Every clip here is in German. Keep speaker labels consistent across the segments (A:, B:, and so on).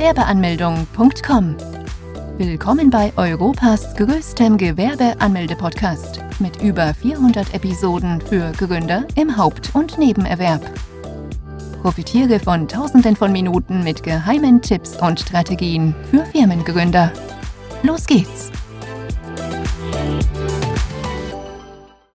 A: Gewerbeanmeldung.com. Willkommen bei Europas größtem Gewerbeanmelde-Podcast mit über 400 Episoden für Gründer im Haupt- und Nebenerwerb. Profitiere von Tausenden von Minuten mit geheimen Tipps und Strategien für Firmengründer. Los geht's!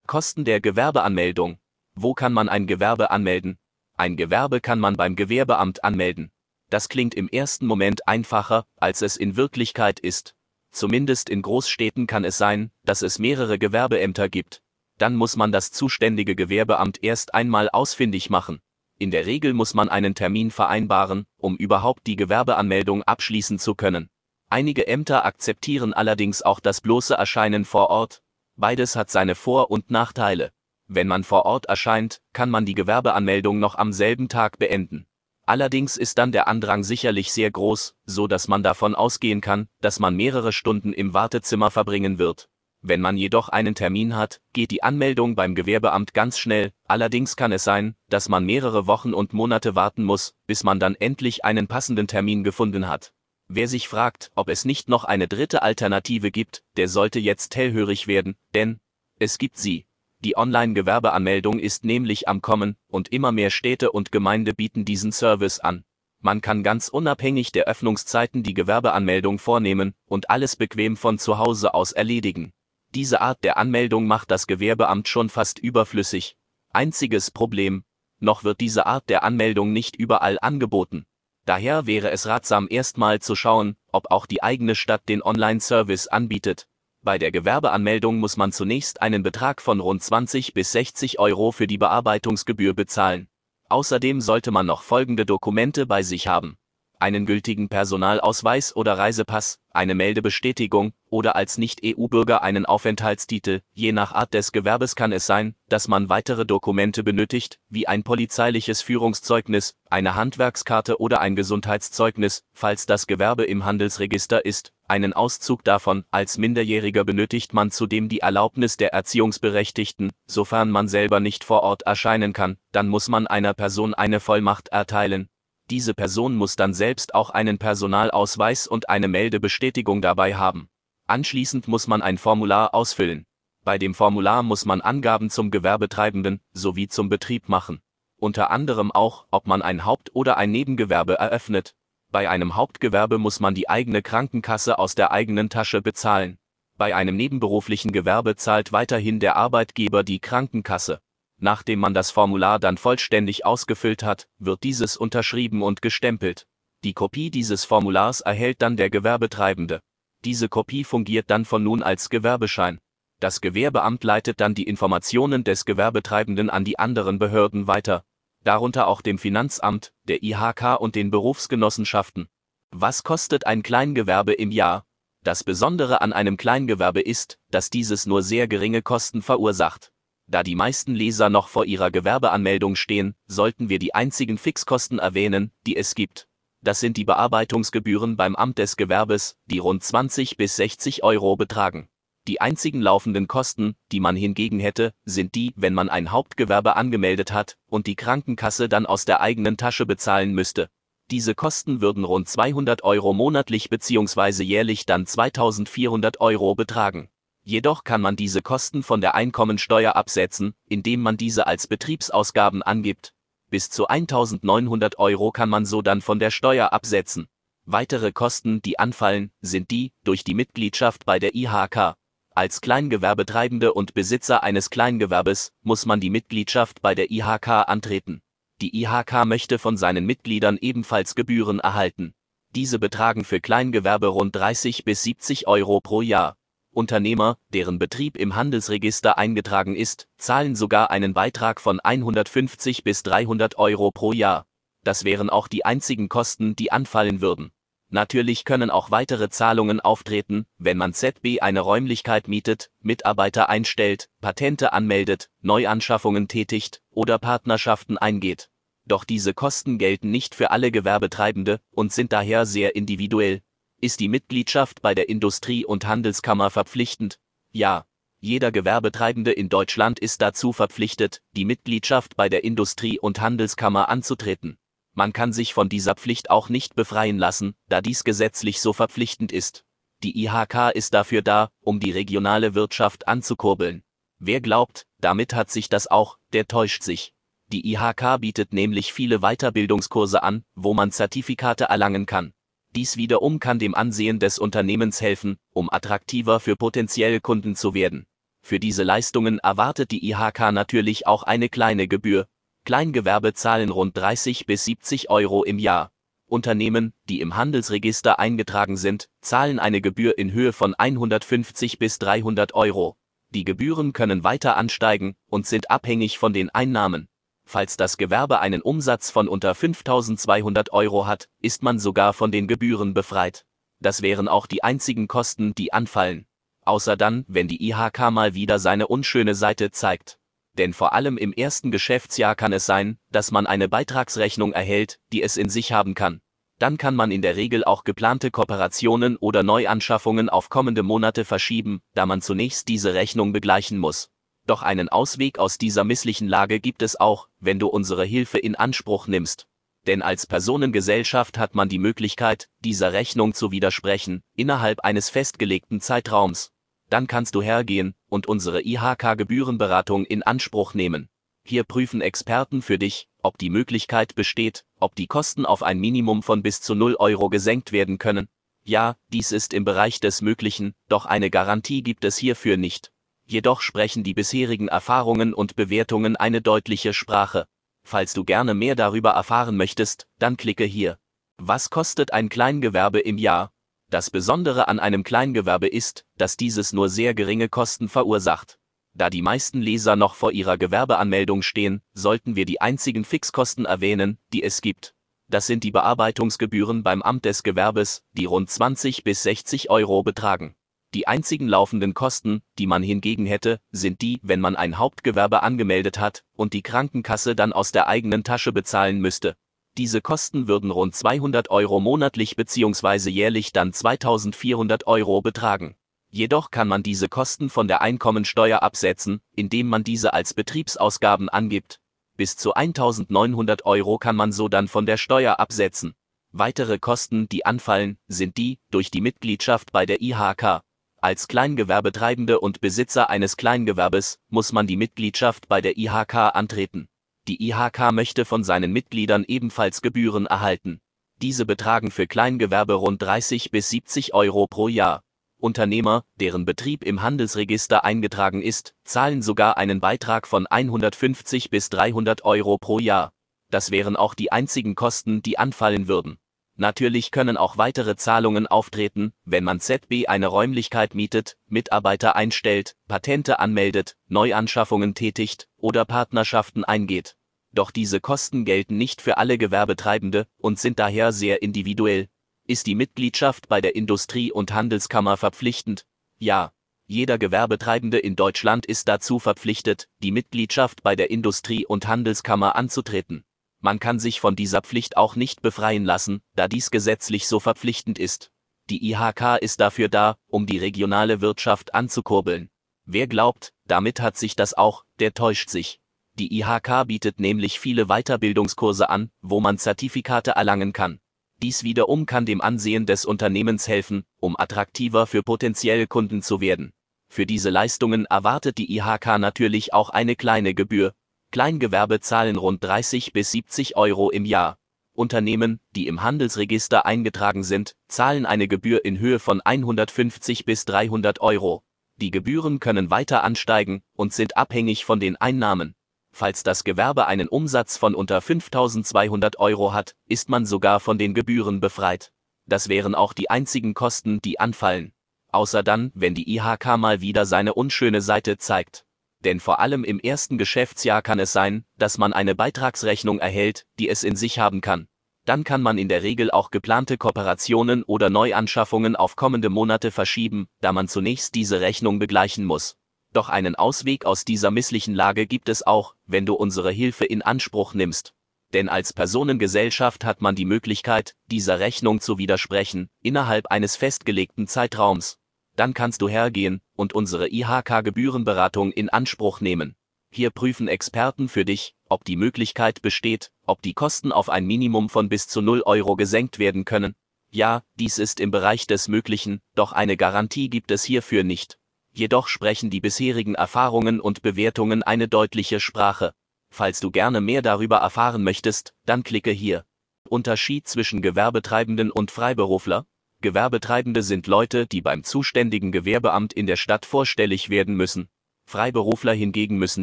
B: Kosten der Gewerbeanmeldung. Wo kann man ein Gewerbe anmelden? Ein Gewerbe kann man beim Gewerbeamt anmelden. Das klingt im ersten Moment einfacher, als es in Wirklichkeit ist. Zumindest in Großstädten kann es sein, dass es mehrere Gewerbeämter gibt. Dann muss man das zuständige Gewerbeamt erst einmal ausfindig machen. In der Regel muss man einen Termin vereinbaren, um überhaupt die Gewerbeanmeldung abschließen zu können. Einige Ämter akzeptieren allerdings auch das bloße Erscheinen vor Ort. Beides hat seine Vor- und Nachteile. Wenn man vor Ort erscheint, kann man die Gewerbeanmeldung noch am selben Tag beenden. Allerdings ist dann der Andrang sicherlich sehr groß, so dass man davon ausgehen kann, dass man mehrere Stunden im Wartezimmer verbringen wird. Wenn man jedoch einen Termin hat, geht die Anmeldung beim Gewerbeamt ganz schnell, allerdings kann es sein, dass man mehrere Wochen und Monate warten muss, bis man dann endlich einen passenden Termin gefunden hat. Wer sich fragt, ob es nicht noch eine dritte Alternative gibt, der sollte jetzt hellhörig werden, denn es gibt sie. Die Online-Gewerbeanmeldung ist nämlich am Kommen, und immer mehr Städte und Gemeinde bieten diesen Service an. Man kann ganz unabhängig der Öffnungszeiten die Gewerbeanmeldung vornehmen und alles bequem von zu Hause aus erledigen. Diese Art der Anmeldung macht das Gewerbeamt schon fast überflüssig. Einziges Problem, noch wird diese Art der Anmeldung nicht überall angeboten. Daher wäre es ratsam erstmal zu schauen, ob auch die eigene Stadt den Online-Service anbietet. Bei der Gewerbeanmeldung muss man zunächst einen Betrag von rund 20 bis 60 Euro für die Bearbeitungsgebühr bezahlen. Außerdem sollte man noch folgende Dokumente bei sich haben. Einen gültigen Personalausweis oder Reisepass, eine Meldebestätigung oder als Nicht-EU-Bürger einen Aufenthaltstitel. Je nach Art des Gewerbes kann es sein, dass man weitere Dokumente benötigt, wie ein polizeiliches Führungszeugnis, eine Handwerkskarte oder ein Gesundheitszeugnis, falls das Gewerbe im Handelsregister ist einen Auszug davon, als Minderjähriger benötigt man zudem die Erlaubnis der Erziehungsberechtigten, sofern man selber nicht vor Ort erscheinen kann, dann muss man einer Person eine Vollmacht erteilen. Diese Person muss dann selbst auch einen Personalausweis und eine Meldebestätigung dabei haben. Anschließend muss man ein Formular ausfüllen. Bei dem Formular muss man Angaben zum Gewerbetreibenden sowie zum Betrieb machen. Unter anderem auch, ob man ein Haupt- oder ein Nebengewerbe eröffnet, bei einem Hauptgewerbe muss man die eigene Krankenkasse aus der eigenen Tasche bezahlen. Bei einem nebenberuflichen Gewerbe zahlt weiterhin der Arbeitgeber die Krankenkasse. Nachdem man das Formular dann vollständig ausgefüllt hat, wird dieses unterschrieben und gestempelt. Die Kopie dieses Formulars erhält dann der Gewerbetreibende. Diese Kopie fungiert dann von nun als Gewerbeschein. Das Gewerbeamt leitet dann die Informationen des Gewerbetreibenden an die anderen Behörden weiter, darunter auch dem Finanzamt, der IHK und den Berufsgenossenschaften. Was kostet ein Kleingewerbe im Jahr? Das Besondere an einem Kleingewerbe ist, dass dieses nur sehr geringe Kosten verursacht. Da die meisten Leser noch vor ihrer Gewerbeanmeldung stehen, sollten wir die einzigen Fixkosten erwähnen, die es gibt. Das sind die Bearbeitungsgebühren beim Amt des Gewerbes, die rund 20 bis 60 Euro betragen. Die einzigen laufenden Kosten, die man hingegen hätte, sind die, wenn man ein Hauptgewerbe angemeldet hat und die Krankenkasse dann aus der eigenen Tasche bezahlen müsste. Diese Kosten würden rund 200 Euro monatlich bzw. jährlich dann 2400 Euro betragen. Jedoch kann man diese Kosten von der Einkommensteuer absetzen, indem man diese als Betriebsausgaben angibt. Bis zu 1900 Euro kann man so dann von der Steuer absetzen. Weitere Kosten, die anfallen, sind die durch die Mitgliedschaft bei der IHK. Als Kleingewerbetreibende und Besitzer eines Kleingewerbes muss man die Mitgliedschaft bei der IHK antreten. Die IHK möchte von seinen Mitgliedern ebenfalls Gebühren erhalten. Diese betragen für Kleingewerbe rund 30 bis 70 Euro pro Jahr. Unternehmer, deren Betrieb im Handelsregister eingetragen ist, zahlen sogar einen Beitrag von 150 bis 300 Euro pro Jahr. Das wären auch die einzigen Kosten, die anfallen würden. Natürlich können auch weitere Zahlungen auftreten, wenn man ZB eine Räumlichkeit mietet, Mitarbeiter einstellt, Patente anmeldet, Neuanschaffungen tätigt oder Partnerschaften eingeht. Doch diese Kosten gelten nicht für alle Gewerbetreibende und sind daher sehr individuell. Ist die Mitgliedschaft bei der Industrie- und Handelskammer verpflichtend? Ja. Jeder Gewerbetreibende in Deutschland ist dazu verpflichtet, die Mitgliedschaft bei der Industrie- und Handelskammer anzutreten. Man kann sich von dieser Pflicht auch nicht befreien lassen, da dies gesetzlich so verpflichtend ist. Die IHK ist dafür da, um die regionale Wirtschaft anzukurbeln. Wer glaubt, damit hat sich das auch, der täuscht sich. Die IHK bietet nämlich viele Weiterbildungskurse an, wo man Zertifikate erlangen kann. Dies wiederum kann dem Ansehen des Unternehmens helfen, um attraktiver für potenzielle Kunden zu werden. Für diese Leistungen erwartet die IHK natürlich auch eine kleine Gebühr. Kleingewerbe zahlen rund 30 bis 70 Euro im Jahr. Unternehmen, die im Handelsregister eingetragen sind, zahlen eine Gebühr in Höhe von 150 bis 300 Euro. Die Gebühren können weiter ansteigen und sind abhängig von den Einnahmen. Falls das Gewerbe einen Umsatz von unter 5200 Euro hat, ist man sogar von den Gebühren befreit. Das wären auch die einzigen Kosten, die anfallen. Außer dann, wenn die IHK mal wieder seine unschöne Seite zeigt. Denn vor allem im ersten Geschäftsjahr kann es sein, dass man eine Beitragsrechnung erhält, die es in sich haben kann. Dann kann man in der Regel auch geplante Kooperationen oder Neuanschaffungen auf kommende Monate verschieben, da man zunächst diese Rechnung begleichen muss. Doch einen Ausweg aus dieser misslichen Lage gibt es auch, wenn du unsere Hilfe in Anspruch nimmst. Denn als Personengesellschaft hat man die Möglichkeit, dieser Rechnung zu widersprechen, innerhalb eines festgelegten Zeitraums. Dann kannst du hergehen und unsere IHK-Gebührenberatung in Anspruch nehmen. Hier prüfen Experten für dich, ob die Möglichkeit besteht, ob die Kosten auf ein Minimum von bis zu 0 Euro gesenkt werden können. Ja, dies ist im Bereich des Möglichen, doch eine Garantie gibt es hierfür nicht. Jedoch sprechen die bisherigen Erfahrungen und Bewertungen eine deutliche Sprache. Falls du gerne mehr darüber erfahren möchtest, dann klicke hier. Was kostet ein Kleingewerbe im Jahr? Das Besondere an einem Kleingewerbe ist, dass dieses nur sehr geringe Kosten verursacht. Da die meisten Leser noch vor ihrer Gewerbeanmeldung stehen, sollten wir die einzigen Fixkosten erwähnen, die es gibt. Das sind die Bearbeitungsgebühren beim Amt des Gewerbes, die rund 20 bis 60 Euro betragen. Die einzigen laufenden Kosten, die man hingegen hätte, sind die, wenn man ein Hauptgewerbe angemeldet hat und die Krankenkasse dann aus der eigenen Tasche bezahlen müsste. Diese Kosten würden rund 200 Euro monatlich bzw. jährlich dann 2400 Euro betragen. Jedoch kann man diese Kosten von der Einkommensteuer absetzen, indem man diese als Betriebsausgaben angibt. Bis zu 1900 Euro kann man so dann von der Steuer absetzen. Weitere Kosten, die anfallen, sind die durch die Mitgliedschaft bei der IHK. Als Kleingewerbetreibende und Besitzer eines Kleingewerbes muss man die Mitgliedschaft bei der IHK antreten. Die IHK möchte von seinen Mitgliedern ebenfalls Gebühren erhalten. Diese betragen für Kleingewerbe rund 30 bis 70 Euro pro Jahr. Unternehmer, deren Betrieb im Handelsregister eingetragen ist, zahlen sogar einen Beitrag von 150 bis 300 Euro pro Jahr. Das wären auch die einzigen Kosten, die anfallen würden. Natürlich können auch weitere Zahlungen auftreten, wenn man ZB eine Räumlichkeit mietet, Mitarbeiter einstellt, Patente anmeldet, Neuanschaffungen tätigt oder Partnerschaften eingeht. Doch diese Kosten gelten nicht für alle Gewerbetreibende und sind daher sehr individuell. Ist die Mitgliedschaft bei der Industrie- und Handelskammer verpflichtend? Ja. Jeder Gewerbetreibende in Deutschland ist dazu verpflichtet, die Mitgliedschaft bei der Industrie- und Handelskammer anzutreten. Man kann sich von dieser Pflicht auch nicht befreien lassen, da dies gesetzlich so verpflichtend ist. Die IHK ist dafür da, um die regionale Wirtschaft anzukurbeln. Wer glaubt, damit hat sich das auch, der täuscht sich. Die IHK bietet nämlich viele Weiterbildungskurse an, wo man Zertifikate erlangen kann. Dies wiederum kann dem Ansehen des Unternehmens helfen, um attraktiver für potenzielle Kunden zu werden. Für diese Leistungen erwartet die IHK natürlich auch eine kleine Gebühr, Kleingewerbe zahlen rund 30 bis 70 Euro im Jahr. Unternehmen, die im Handelsregister eingetragen sind, zahlen eine Gebühr in Höhe von 150 bis 300 Euro. Die Gebühren können weiter ansteigen und sind abhängig von den Einnahmen. Falls das Gewerbe einen Umsatz von unter 5200 Euro hat, ist man sogar von den Gebühren befreit. Das wären auch die einzigen Kosten, die anfallen. Außer dann, wenn die IHK mal wieder seine unschöne Seite zeigt denn vor allem im ersten Geschäftsjahr kann es sein, dass man eine Beitragsrechnung erhält, die es in sich haben kann. Dann kann man in der Regel auch geplante Kooperationen oder Neuanschaffungen auf kommende Monate verschieben, da man zunächst diese Rechnung begleichen muss. Doch einen Ausweg aus dieser misslichen Lage gibt es auch, wenn du unsere Hilfe in Anspruch nimmst. Denn als Personengesellschaft hat man die Möglichkeit, dieser Rechnung zu widersprechen, innerhalb eines festgelegten Zeitraums dann kannst du hergehen und unsere IHK-Gebührenberatung in Anspruch nehmen. Hier prüfen Experten für dich, ob die Möglichkeit besteht, ob die Kosten auf ein Minimum von bis zu 0 Euro gesenkt werden können. Ja, dies ist im Bereich des Möglichen, doch eine Garantie gibt es hierfür nicht. Jedoch sprechen die bisherigen Erfahrungen und Bewertungen eine deutliche Sprache. Falls du gerne mehr darüber erfahren möchtest, dann klicke hier. Unterschied zwischen Gewerbetreibenden und Freiberufler? Gewerbetreibende sind Leute, die beim zuständigen Gewerbeamt in der Stadt vorstellig werden müssen. Freiberufler hingegen müssen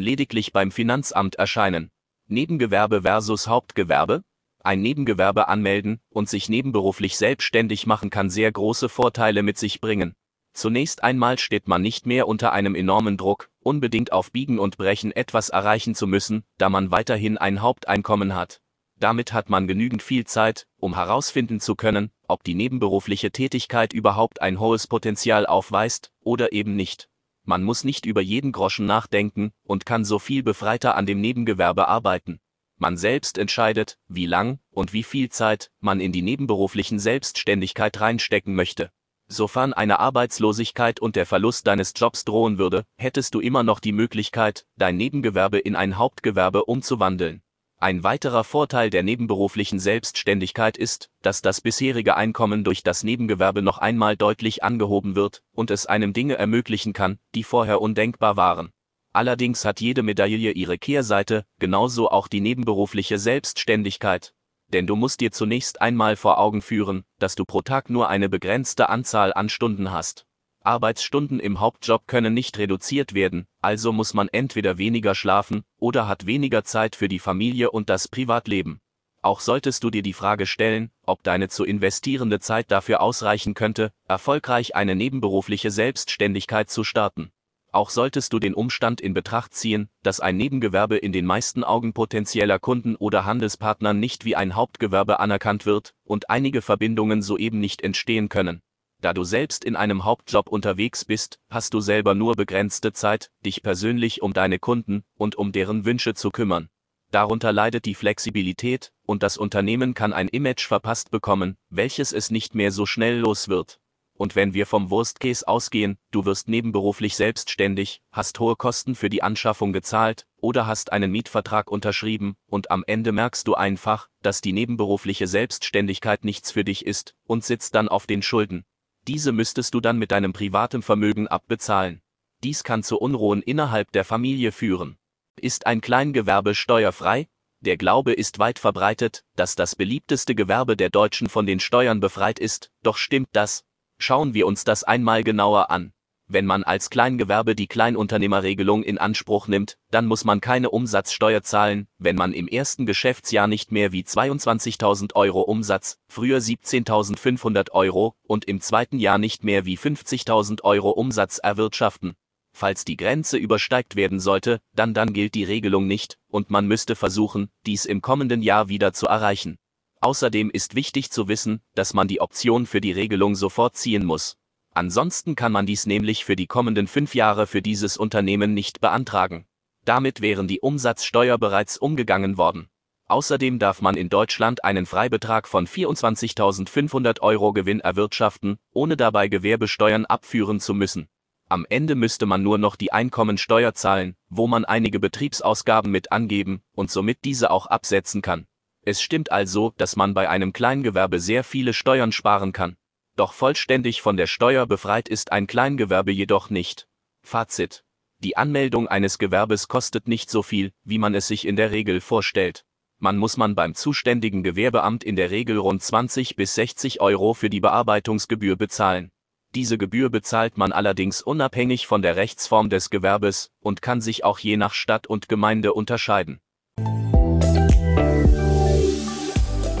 B: lediglich beim Finanzamt erscheinen. Nebengewerbe versus Hauptgewerbe? Ein Nebengewerbe anmelden und sich nebenberuflich selbstständig machen kann sehr große Vorteile mit sich bringen. Zunächst einmal steht man nicht mehr unter einem enormen Druck, unbedingt auf Biegen und Brechen etwas erreichen zu müssen, da man weiterhin ein Haupteinkommen hat. Damit hat man genügend viel Zeit, um herausfinden zu können, ob die nebenberufliche Tätigkeit überhaupt ein hohes Potenzial aufweist oder eben nicht. Man muss nicht über jeden Groschen nachdenken und kann so viel befreiter an dem Nebengewerbe arbeiten. Man selbst entscheidet, wie lang und wie viel Zeit man in die nebenberuflichen Selbstständigkeit reinstecken möchte. Sofern eine Arbeitslosigkeit und der Verlust deines Jobs drohen würde, hättest du immer noch die Möglichkeit, dein Nebengewerbe in ein Hauptgewerbe umzuwandeln. Ein weiterer Vorteil der nebenberuflichen Selbstständigkeit ist, dass das bisherige Einkommen durch das Nebengewerbe noch einmal deutlich angehoben wird und es einem Dinge ermöglichen kann, die vorher undenkbar waren. Allerdings hat jede Medaille ihre Kehrseite, genauso auch die nebenberufliche Selbstständigkeit. Denn du musst dir zunächst einmal vor Augen führen, dass du pro Tag nur eine begrenzte Anzahl an Stunden hast. Arbeitsstunden im Hauptjob können nicht reduziert werden, also muss man entweder weniger schlafen oder hat weniger Zeit für die Familie und das Privatleben. Auch solltest du dir die Frage stellen, ob deine zu investierende Zeit dafür ausreichen könnte, erfolgreich eine nebenberufliche Selbstständigkeit zu starten. Auch solltest du den Umstand in Betracht ziehen, dass ein Nebengewerbe in den meisten Augen potenzieller Kunden oder Handelspartnern nicht wie ein Hauptgewerbe anerkannt wird und einige Verbindungen soeben nicht entstehen können. Da du selbst in einem Hauptjob unterwegs bist, hast du selber nur begrenzte Zeit, dich persönlich um deine Kunden und um deren Wünsche zu kümmern. Darunter leidet die Flexibilität, und das Unternehmen kann ein Image verpasst bekommen, welches es nicht mehr so schnell los wird. Und wenn wir vom Worst Case ausgehen, du wirst nebenberuflich selbstständig, hast hohe Kosten für die Anschaffung gezahlt oder hast einen Mietvertrag unterschrieben und am Ende merkst du einfach, dass die nebenberufliche Selbstständigkeit nichts für dich ist und sitzt dann auf den Schulden. Diese müsstest du dann mit deinem privaten Vermögen abbezahlen. Dies kann zu Unruhen innerhalb der Familie führen. Ist ein Kleingewerbe steuerfrei? Der Glaube ist weit verbreitet, dass das beliebteste Gewerbe der Deutschen von den Steuern befreit ist, doch stimmt das? Schauen wir uns das einmal genauer an. Wenn man als Kleingewerbe die Kleinunternehmerregelung in Anspruch nimmt, dann muss man keine Umsatzsteuer zahlen, wenn man im ersten Geschäftsjahr nicht mehr wie 22.000 Euro Umsatz, früher 17.500 Euro, und im zweiten Jahr nicht mehr wie 50.000 Euro Umsatz erwirtschaften. Falls die Grenze übersteigt werden sollte, dann dann gilt die Regelung nicht, und man müsste versuchen, dies im kommenden Jahr wieder zu erreichen. Außerdem ist wichtig zu wissen, dass man die Option für die Regelung sofort ziehen muss. Ansonsten kann man dies nämlich für die kommenden fünf Jahre für dieses Unternehmen nicht beantragen. Damit wären die Umsatzsteuer bereits umgegangen worden. Außerdem darf man in Deutschland einen Freibetrag von 24.500 Euro Gewinn erwirtschaften, ohne dabei Gewerbesteuern abführen zu müssen. Am Ende müsste man nur noch die Einkommensteuer zahlen, wo man einige Betriebsausgaben mit angeben und somit diese auch absetzen kann. Es stimmt also, dass man bei einem Kleingewerbe sehr viele Steuern sparen kann. Doch vollständig von der Steuer befreit ist ein Kleingewerbe jedoch nicht. Fazit. Die Anmeldung eines Gewerbes kostet nicht so viel, wie man es sich in der Regel vorstellt. Man muss man beim zuständigen Gewerbeamt in der Regel rund 20 bis 60 Euro für die Bearbeitungsgebühr bezahlen. Diese Gebühr bezahlt man allerdings unabhängig von der Rechtsform des Gewerbes und kann sich auch je nach Stadt und Gemeinde unterscheiden.